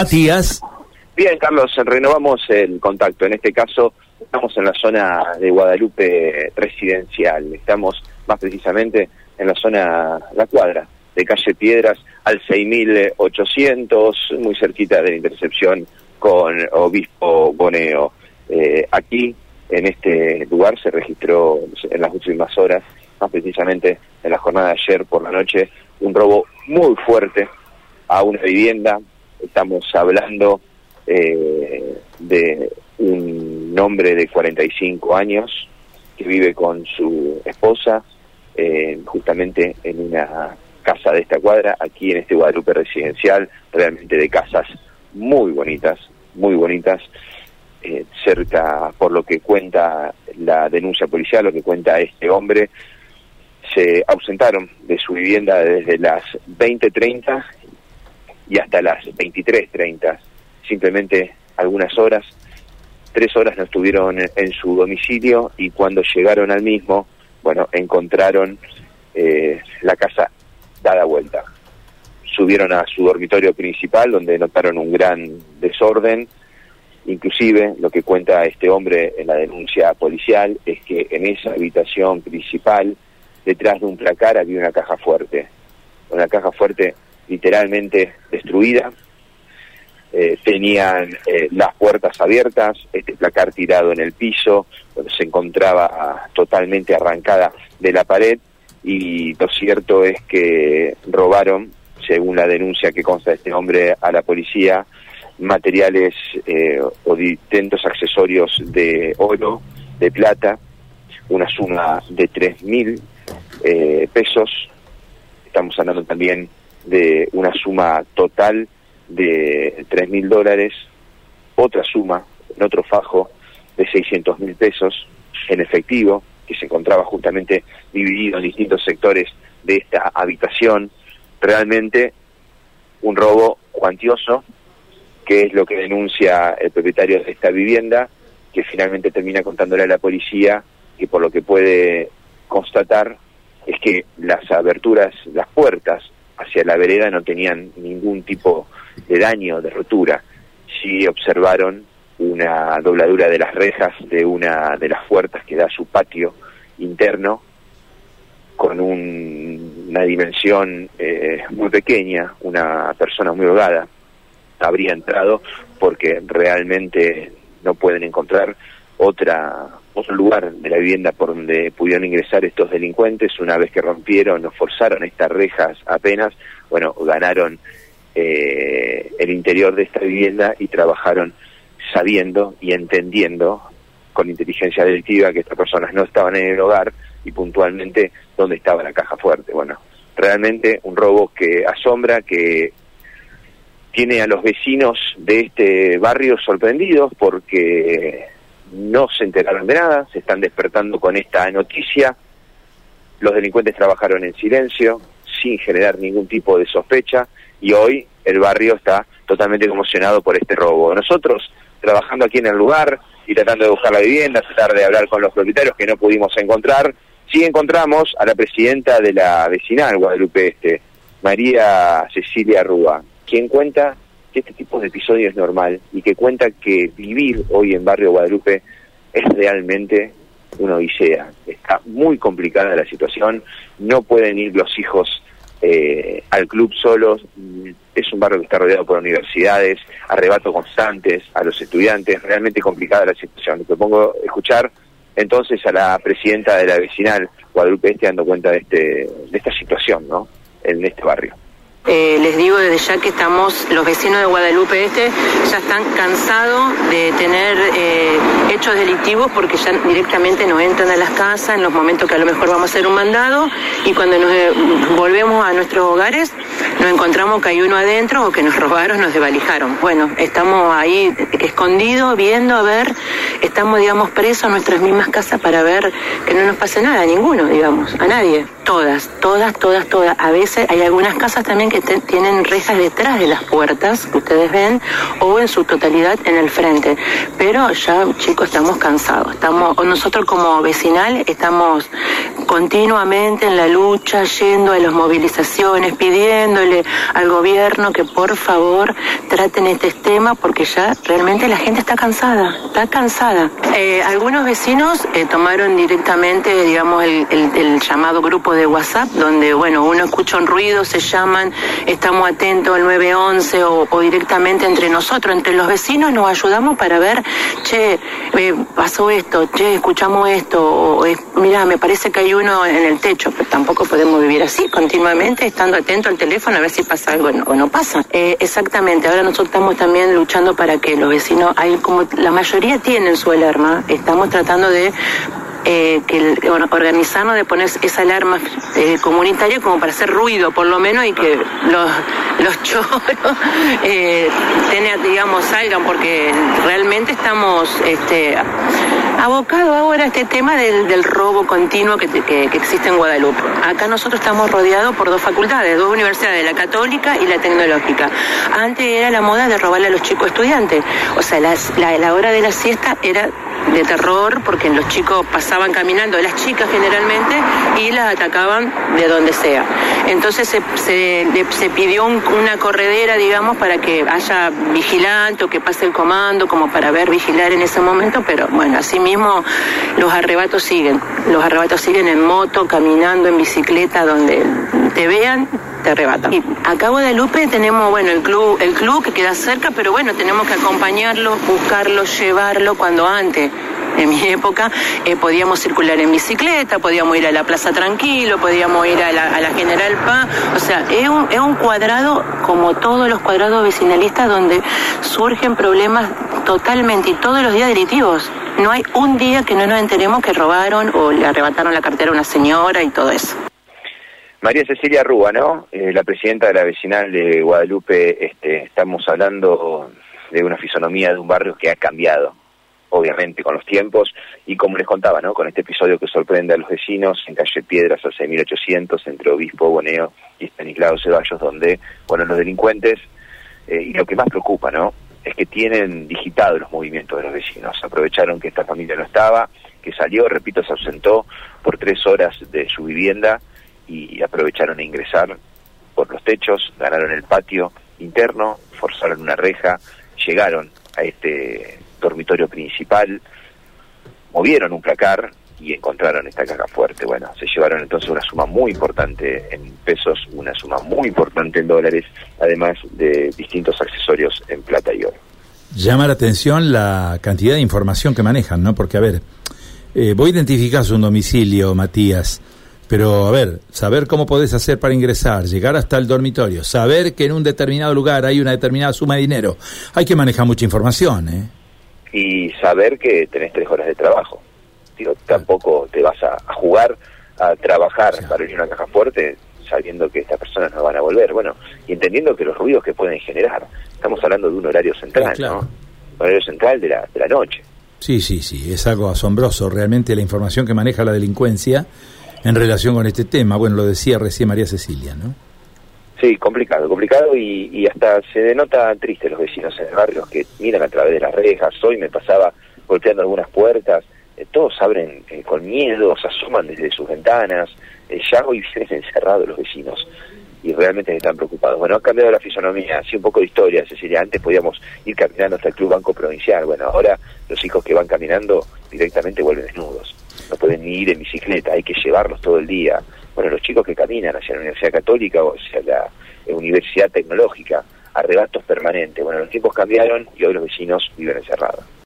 Matías. Bien, Carlos, renovamos el contacto. En este caso, estamos en la zona de Guadalupe residencial. Estamos más precisamente en la zona, la cuadra de calle Piedras al 6800, muy cerquita de la intercepción con Obispo Boneo. Eh, aquí, en este lugar, se registró en las últimas horas, más precisamente en la jornada de ayer por la noche, un robo muy fuerte a una vivienda Estamos hablando eh, de un hombre de 45 años que vive con su esposa eh, justamente en una casa de esta cuadra, aquí en este Guadalupe residencial, realmente de casas muy bonitas, muy bonitas, eh, cerca, por lo que cuenta la denuncia policial, lo que cuenta este hombre, se ausentaron de su vivienda desde las 20.30 y hasta las 23.30, simplemente algunas horas, tres horas no estuvieron en, su domicilio y cuando llegaron al mismo, bueno, encontraron eh, la casa dada vuelta. Subieron a su dormitorio principal donde notaron un gran desorden, inclusive lo que cuenta este hombre en la denuncia policial es que en esa habitación principal, detrás de un placar había una caja fuerte, una caja fuerte literalmente destruida, eh, tenían eh, las puertas abiertas, este placar tirado en el piso, se encontraba totalmente arrancada de la pared y lo cierto es que robaron, según la denuncia que consta de este hombre a la policía, materiales eh, o distintos accesorios de oro, de plata, una suma de tres mil pesos. Estamos hablando también de una suma total de tres mil dólares, otra suma en otro fajo de 600 mil pesos en efectivo, que se encontraba justamente dividido en distintos sectores de esta habitación. Realmente un robo cuantioso, que es lo que denuncia el propietario de esta vivienda, que finalmente termina contándole a la policía que por lo que puede constatar es que las aberturas, las puertas hacia la vereda no tenían ningún tipo de daño, de rotura. Sí observaron una dobladura de las rejas de una de las puertas que da a su patio interno con una dimensión eh, muy pequeña, una persona muy holgada habría entrado porque realmente no pueden encontrar otra otro lugar de la vivienda por donde pudieron ingresar estos delincuentes una vez que rompieron o forzaron estas rejas apenas, bueno, ganaron eh, el interior de esta vivienda y trabajaron sabiendo y entendiendo con inteligencia delictiva que estas personas no estaban en el hogar y puntualmente dónde estaba la caja fuerte. Bueno, realmente un robo que asombra, que tiene a los vecinos de este barrio sorprendidos porque no se enteraron de nada, se están despertando con esta noticia, los delincuentes trabajaron en silencio, sin generar ningún tipo de sospecha, y hoy el barrio está totalmente conmocionado por este robo. Nosotros, trabajando aquí en el lugar y tratando de buscar la vivienda, tratar de hablar con los propietarios que no pudimos encontrar, sí encontramos a la presidenta de la vecinal Guadalupe Este, María Cecilia Rúa, quien cuenta este tipo de episodio es normal y que cuenta que vivir hoy en Barrio Guadalupe es realmente una odisea. Está muy complicada la situación, no pueden ir los hijos eh, al club solos, es un barrio que está rodeado por universidades, arrebatos constantes a los estudiantes, realmente complicada la situación. Te pongo a escuchar entonces a la presidenta de la vecinal Guadalupe Este dando cuenta de, este, de esta situación ¿no? en este barrio. Eh, les digo desde ya que estamos, los vecinos de Guadalupe Este ya están cansados de tener eh, hechos delictivos porque ya directamente nos entran a las casas en los momentos que a lo mejor vamos a hacer un mandado y cuando nos eh, volvemos a nuestros hogares nos encontramos que hay uno adentro o que nos robaron, nos desvalijaron. Bueno, estamos ahí escondidos, viendo, a ver, estamos, digamos, presos a nuestras mismas casas para ver que no nos pase nada, a ninguno, digamos, a nadie. Todas, todas, todas, todas. A veces hay algunas casas también que tienen rejas detrás de las puertas, que ustedes ven, o en su totalidad en el frente. Pero ya, chicos, estamos cansados. Estamos, nosotros como vecinal estamos continuamente en la lucha, yendo a las movilizaciones, pidiéndole al gobierno que por favor traten este tema porque ya realmente la gente está cansada, está cansada. Eh, algunos vecinos eh, tomaron directamente, digamos, el, llamado grupo de WhatsApp, donde, bueno, uno escucha un ruido, se llaman, estamos atentos al 911 o, o directamente entre nosotros, entre los vecinos, nos ayudamos para ver, che, eh, pasó esto, che, escuchamos esto, o, mira, me parece que hay uno en el techo, pero tampoco podemos vivir así, continuamente estando atento al teléfono a ver si pasa algo o no pasa. Eh, exactamente, ahora nosotros estamos también luchando para que los vecinos, como la mayoría tienen su alarma, estamos tratando de eh, que bueno, organizarnos de poner esa alarma eh, comunitaria como para hacer ruido por lo menos y que los, los choros eh, digamos salgan porque realmente estamos este abocado ahora a este tema del, robo continuo que, existe en Guadalupe. Acá nosotros estamos rodeados por dos facultades, dos universidades, la católica y la tecnológica. Antes era la moda de robarle a los chicos estudiantes, o sea, la, la hora de la siesta era de terror porque los chicos pasaban caminando, las chicas generalmente, y las atacaban de donde sea. Entonces se, se, pidió una corredera, digamos, para que haya vigilante o que pase el comando, como para ver, vigilar en ese momento, pero bueno, así mismo los arrebatos siguen. Los arrebatos siguen en moto, caminando, en bicicleta, donde te vean, te arrebatan. Y acá Guadalupe tenemos, bueno, el club, el club que queda cerca, pero bueno, tenemos que acompañarlo, buscarlo, llevarlo cuando antes en mi época eh, podíamos circular en bicicleta, podíamos ir a la Plaza Tranquilo, podíamos ir a la, General Paz, o sea, es un, es un cuadrado como todos los cuadrados vecinalistas donde surgen problemas totalmente y todos los días delictivos. No hay un día que no nos enteremos que robaron o le arrebataron la cartera a una señora y todo eso. María Cecilia Rúa, ¿no? Eh, la presidenta de la vecinal de Guadalupe, este, estamos hablando de una fisonomía de un barrio que ha cambiado, obviamente, con los tiempos, y como les contaba, ¿no? Con este episodio que sorprende a los vecinos en calle Piedras a 6800, entre Obispo, Boneo y Estanislao Ceballos, donde, bueno, los delincuentes, eh, y lo que más preocupa, ¿no? Es que tienen digitado los movimientos de los vecinos. Aprovecharon que esta familia no estaba, que salió, repito, se ausentó por tres horas de su vivienda y aprovecharon a ingresar por los techos, ganaron el patio interno, forzaron una reja, llegaron a este dormitorio principal, movieron un placar y encontraron esta caja fuerte. Bueno, se llevaron entonces una suma muy importante en pesos, una suma muy importante en dólares, además de distintos accesorios en plata y oro. Llama la atención la cantidad de información que manejan, ¿no? Porque, a ver, eh, voy a identificar su domicilio, Matías. Pero, a ver, saber cómo podés hacer para ingresar, llegar hasta el dormitorio, saber que en un determinado lugar hay una determinada suma de dinero, hay que manejar mucha información, ¿eh? Y saber que tenés tres horas de trabajo. Digo, tampoco te vas a, jugar a trabajar para ir a una caja fuerte sabiendo que estas personas no van a volver. Bueno, y entendiendo que los ruidos que pueden generar, estamos hablando de un horario central, ¿no? Un horario central de la, de la noche. Sí, sí, sí, es algo asombroso realmente la información que maneja la delincuencia en relación con este tema. Bueno, lo decía recién María Cecilia, ¿no? Sí, complicado, complicado y, hasta se denota triste los vecinos en el barrio que miran a través de las rejas. Hoy me pasaba golpeando algunas puertas, eh, todos abren eh, con miedo, se asoman desde sus ventanas. Eh, ya hoy vienen encerrados los vecinos y realmente están preocupados. Bueno, ha cambiado la fisonomía, así un poco de historia, Cecilia. Antes podíamos ir caminando hasta el Club Banco Provincial. Bueno, ahora los hijos que van caminando directamente vuelven desnudos no pueden ni ir en bicicleta, hay que llevarlos todo el día. Bueno, los chicos que caminan hacia la Universidad Católica o hacia la Universidad Tecnológica, arrebatos permanentes. Bueno, los tiempos cambiaron y hoy los vecinos viven encerrados.